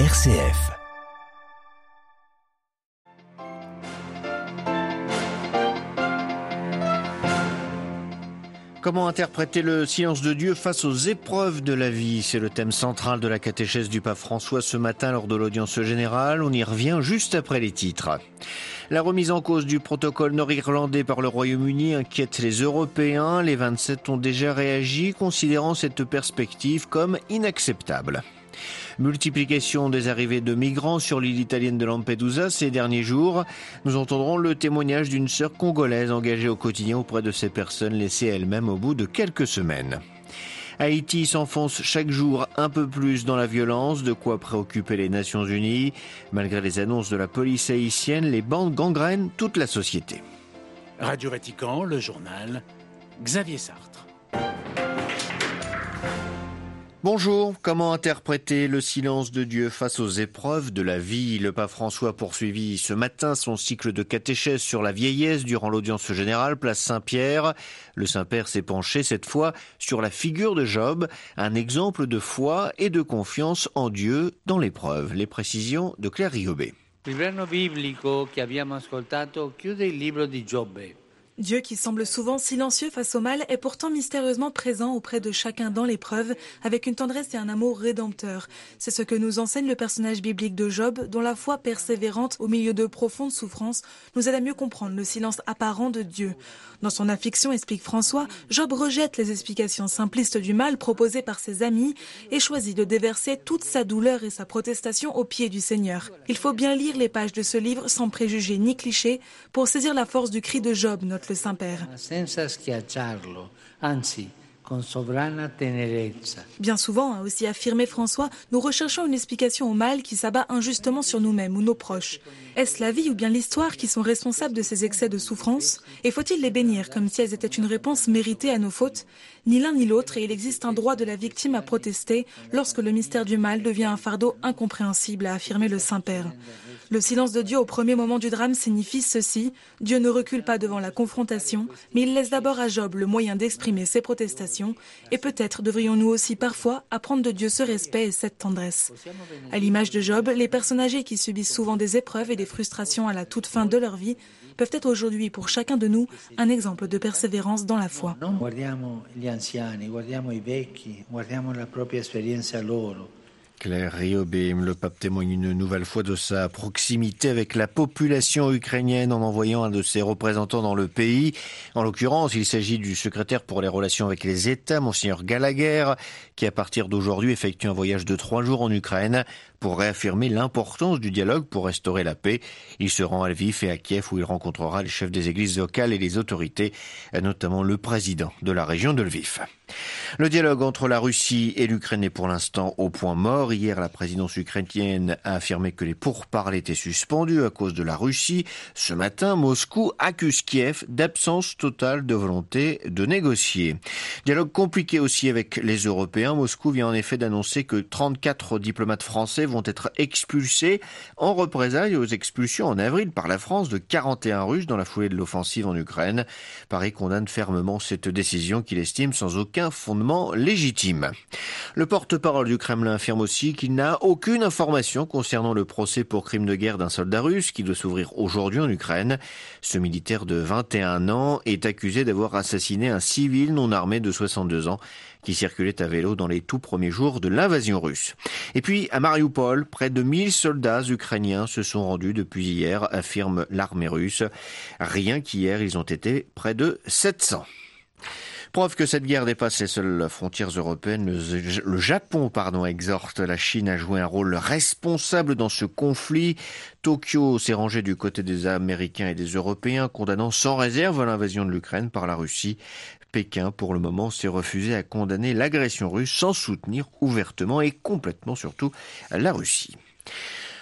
RCF. Comment interpréter le silence de Dieu face aux épreuves de la vie? C'est le thème central de la catéchèse du pape François ce matin lors de l'audience générale. On y revient juste après les titres. La remise en cause du protocole nord-irlandais par le Royaume-Uni inquiète les Européens. Les 27 ont déjà réagi, considérant cette perspective comme inacceptable. Multiplication des arrivées de migrants sur l'île italienne de Lampedusa ces derniers jours. Nous entendrons le témoignage d'une sœur congolaise engagée au quotidien auprès de ces personnes laissées elles-mêmes au bout de quelques semaines. Haïti s'enfonce chaque jour un peu plus dans la violence, de quoi préoccuper les Nations Unies. Malgré les annonces de la police haïtienne, les bandes gangrènent toute la société. Radio Vatican, le journal, Xavier Sartre. Bonjour, comment interpréter le silence de Dieu face aux épreuves de la vie? Le pape François poursuivit ce matin son cycle de catéchèse sur la vieillesse durant l'audience générale, place Saint-Pierre. Le Saint-Père s'est penché cette fois sur la figure de Job, un exemple de foi et de confiance en Dieu dans l'épreuve. Les précisions de Claire Riobé. Dieu qui semble souvent silencieux face au mal est pourtant mystérieusement présent auprès de chacun dans l'épreuve, avec une tendresse et un amour rédempteur. C'est ce que nous enseigne le personnage biblique de Job, dont la foi persévérante au milieu de profondes souffrances nous aide à mieux comprendre le silence apparent de Dieu. Dans son affliction, explique François, Job rejette les explications simplistes du mal proposées par ses amis et choisit de déverser toute sa douleur et sa protestation aux pieds du Seigneur. Il faut bien lire les pages de ce livre sans préjugés ni clichés pour saisir la force du cri de Job, le Saint-Père. Bien souvent, a aussi affirmé François, nous recherchons une explication au mal qui s'abat injustement sur nous-mêmes ou nos proches. Est-ce la vie ou bien l'histoire qui sont responsables de ces excès de souffrance? Et faut-il les bénir comme si elles étaient une réponse méritée à nos fautes? Ni l'un ni l'autre, et il existe un droit de la victime à protester lorsque le mystère du mal devient un fardeau incompréhensible, a affirmé le Saint-Père. Le silence de Dieu au premier moment du drame signifie ceci. Dieu ne recule pas devant la confrontation, mais il laisse d'abord à Job le moyen d'exprimer ses protestations, et peut-être devrions-nous aussi parfois apprendre de Dieu ce respect et cette tendresse. À l'image de Job, les personnes âgées qui subissent souvent des épreuves et des frustrations à la toute fin de leur vie peuvent être aujourd'hui pour chacun de nous un exemple de persévérance dans la foi. Claire Riobé, le pape témoigne une nouvelle fois de sa proximité avec la population ukrainienne en envoyant un de ses représentants dans le pays. En l'occurrence, il s'agit du secrétaire pour les relations avec les États, Monseigneur Gallagher, qui à partir d'aujourd'hui effectue un voyage de trois jours en Ukraine pour réaffirmer l'importance du dialogue pour restaurer la paix. Il se rend à Lviv et à Kiev où il rencontrera les chefs des églises locales et les autorités, notamment le président de la région de Lviv. Le dialogue entre la Russie et l'Ukraine est pour l'instant au point mort. Hier, la présidence ukrainienne a affirmé que les pourparlers étaient suspendus à cause de la Russie. Ce matin, Moscou accuse Kiev d'absence totale de volonté de négocier. Dialogue compliqué aussi avec les Européens. Moscou vient en effet d'annoncer que 34 diplomates français vont être expulsés en représailles aux expulsions en avril par la France de 41 Russes dans la foulée de l'offensive en Ukraine. Paris condamne fermement cette décision qu'il estime sans aucun fondement légitime. Le porte-parole du Kremlin affirme aussi qu'il n'a aucune information concernant le procès pour crime de guerre d'un soldat russe qui doit s'ouvrir aujourd'hui en Ukraine. Ce militaire de 21 ans est accusé d'avoir assassiné un civil non armé de 62 ans qui circulait à vélo dans les tout premiers jours de l'invasion russe. Et puis, à Mariupol, près de 1000 soldats ukrainiens se sont rendus depuis hier, affirme l'armée russe. Rien qu'hier, ils ont été près de 700. Preuve que cette guerre dépasse les seules frontières européennes, le, Japon pardon, exhorte la Chine à jouer un rôle responsable dans ce conflit. Tokyo s'est rangé du côté des Américains et des Européens, condamnant sans réserve l'invasion de l'Ukraine par la Russie. Pékin, pour le moment, s'est refusé à condamner l'agression russe sans soutenir ouvertement et complètement surtout la Russie.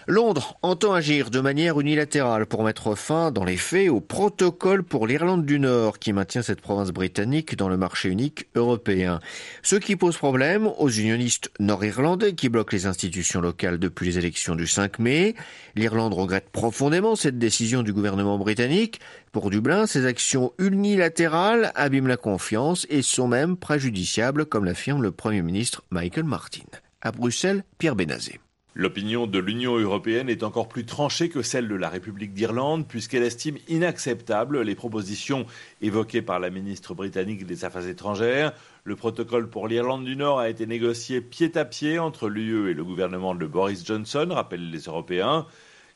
Londres entend agir de manière unilatérale pour mettre fin, dans les faits, au protocole pour l'Irlande du Nord qui maintient cette province britannique dans le marché unique européen. Ce qui pose problème aux unionistes nord-irlandais qui bloquent les institutions locales depuis les élections du 5 mai. L'Irlande regrette profondément cette décision du gouvernement britannique. Pour Dublin, ces actions unilatérales abîment la confiance et sont même préjudiciables, comme l'affirme le Premier ministre Michael Martin. À Bruxelles, Pierre Benazé. L'opinion de l'Union européenne est encore plus tranchée que celle de la République d'Irlande, puisqu'elle estime inacceptables les propositions évoquées par la ministre britannique des Affaires étrangères. Le protocole pour l'Irlande du Nord a été négocié pied à pied entre l'UE et le gouvernement de Boris Johnson, rappellent les Européens.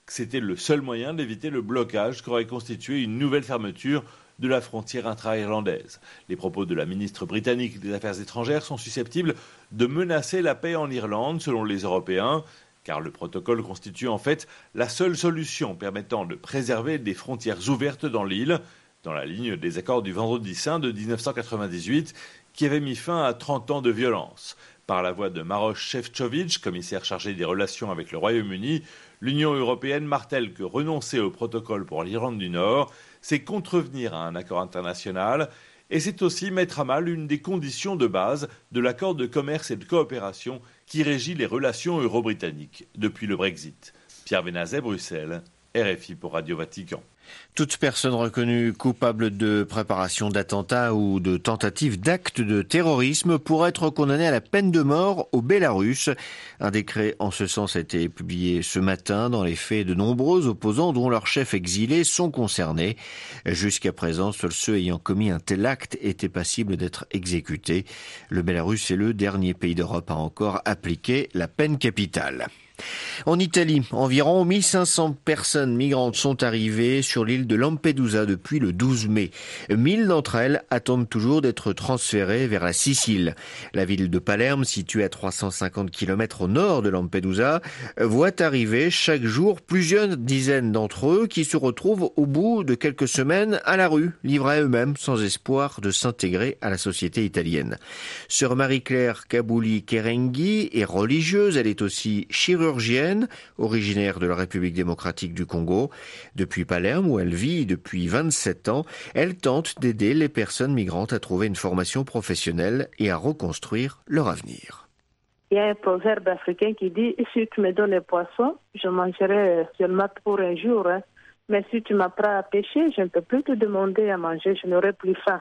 C'était le seul moyen d'éviter le blocage qu'aurait constitué une nouvelle fermeture de la frontière intra-irlandaise. Les propos de la ministre britannique des Affaires étrangères sont susceptibles de menacer la paix en Irlande, selon les Européens car le protocole constitue en fait la seule solution permettant de préserver des frontières ouvertes dans l'île, dans la ligne des accords du Vendredi Saint de 1998, qui avaient mis fin à 30 ans de violence. Par la voix de Maroš Šefčovič, commissaire chargé des relations avec le Royaume-Uni, l'Union européenne martèle que renoncer au protocole pour l'Irlande du Nord, c'est contrevenir à un accord international et c'est aussi mettre à mal une des conditions de base de l'accord de commerce et de coopération qui régit les relations euro-britanniques depuis le Brexit. Pierre Benazet, Bruxelles, RFI pour Radio Vatican. Toute personne reconnue coupable de préparation d'attentat ou de tentative d'acte de terrorisme pourrait être condamnée à la peine de mort au Bélarus. Un décret en ce sens a été publié ce matin. Dans les faits, de nombreux opposants, dont leurs chefs exilés, sont concernés. Jusqu'à présent, seuls ceux ayant commis un tel acte étaient passibles d'être exécutés. Le Bélarus est le dernier pays d'Europe à encore appliquer la peine capitale. En Italie, environ 1500 personnes migrantes sont arrivées sur l'île de Lampedusa depuis le 12 mai. 1000 d'entre elles attendent toujours d'être transférées vers la Sicile. La ville de Palerme, située à 350 km au nord de Lampedusa, voit arriver chaque jour plusieurs dizaines d'entre eux qui se retrouvent au bout de quelques semaines à la rue, livrés à eux-mêmes sans espoir de s'intégrer à la société italienne. Sœur Marie-Claire Kabouli Kerenghi est religieuse, elle est aussi chirurgienne originaire de la République démocratique du Congo. Depuis Palerme, où elle vit depuis 27 ans, elle tente d'aider les personnes migrantes à trouver une formation professionnelle et à reconstruire leur avenir. Il y a un proverbe africain qui dit Si tu me donnes les poissons, je mangerai seulement pour un jour. Hein. Mais si tu m'apprends à pêcher, je ne peux plus te demander à manger, je n'aurai plus faim.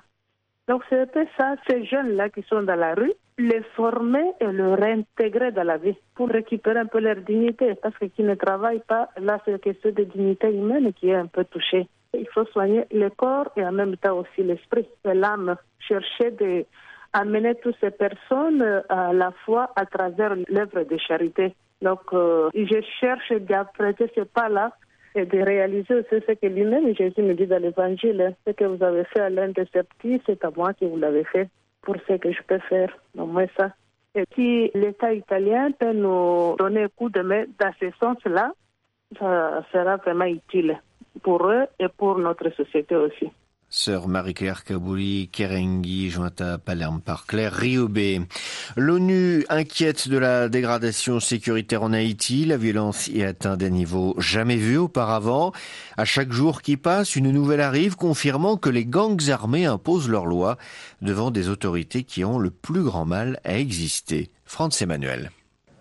Donc c'est un peu ça, ces jeunes-là qui sont dans la rue, les former et les réintégrer dans la vie pour récupérer un peu leur dignité. Parce que qui ne travaillent pas, là c'est une question de dignité humaine qui est un peu touchée. Il faut soigner le corps et en même temps aussi l'esprit et l'âme. Chercher de amener toutes ces personnes à la fois à travers l'œuvre de charité. Donc, euh, je cherche d'apprêter ce pas-là et de réaliser aussi ce que lui-même Jésus me dit dans l'évangile. Hein. Ce que vous avez fait à l'un de ces petits, c'est à moi que vous l'avez fait pour ce que je peux faire. Au moins ça. Et si l'État italien peut nous donner un coup de main dans ce sens-là, ça sera vraiment utile pour eux et pour notre société aussi. Sœur Marie-Claire Kabouli Kerengi, jointe à Palerme par Claire Riobé. L'ONU inquiète de la dégradation sécuritaire en Haïti. La violence y atteint des niveaux jamais vus auparavant. À chaque jour qui passe, une nouvelle arrive confirmant que les gangs armés imposent leurs lois devant des autorités qui ont le plus grand mal à exister. France Emmanuel.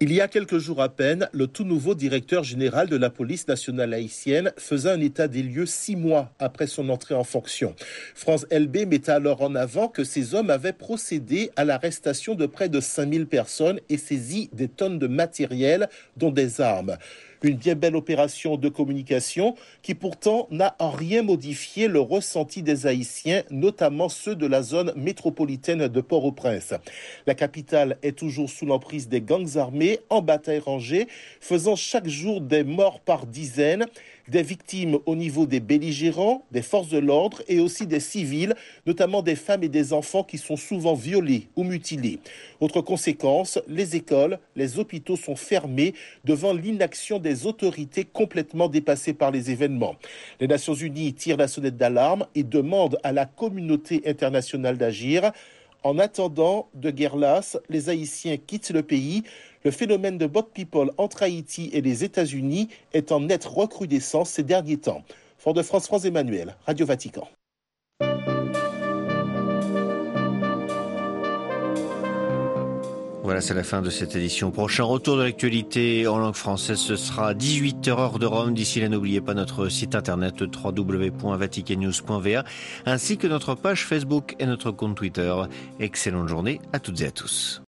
Il y a quelques jours à peine, le tout nouveau directeur général de la police nationale haïtienne faisait un état des lieux six mois après son entrée en fonction. France LB mettait alors en avant que ces hommes avaient procédé à l'arrestation de près de 5000 personnes et saisi des tonnes de matériel, dont des armes. Une bien belle opération de communication qui pourtant n'a en rien modifié le ressenti des Haïtiens, notamment ceux de la zone métropolitaine de Port-au-Prince. La capitale est toujours sous l'emprise des gangs armés en bataille rangée, faisant chaque jour des morts par dizaines des victimes au niveau des belligérants, des forces de l'ordre et aussi des civils, notamment des femmes et des enfants qui sont souvent violés ou mutilés. Autre conséquence, les écoles, les hôpitaux sont fermés devant l'inaction des autorités complètement dépassées par les événements. Les Nations Unies tirent la sonnette d'alarme et demandent à la communauté internationale d'agir. En attendant de guerre lasse, les Haïtiens quittent le pays. Le phénomène de bot people entre Haïti et les États-Unis est en nette recrudescence ces derniers temps. Fort de France, France Emmanuel, Radio Vatican. Voilà, c'est la fin de cette édition. Prochain retour de l'actualité en langue française, ce sera 18h heure de Rome. D'ici là, n'oubliez pas notre site internet www.vaticannews.va ainsi que notre page Facebook et notre compte Twitter. Excellente journée à toutes et à tous.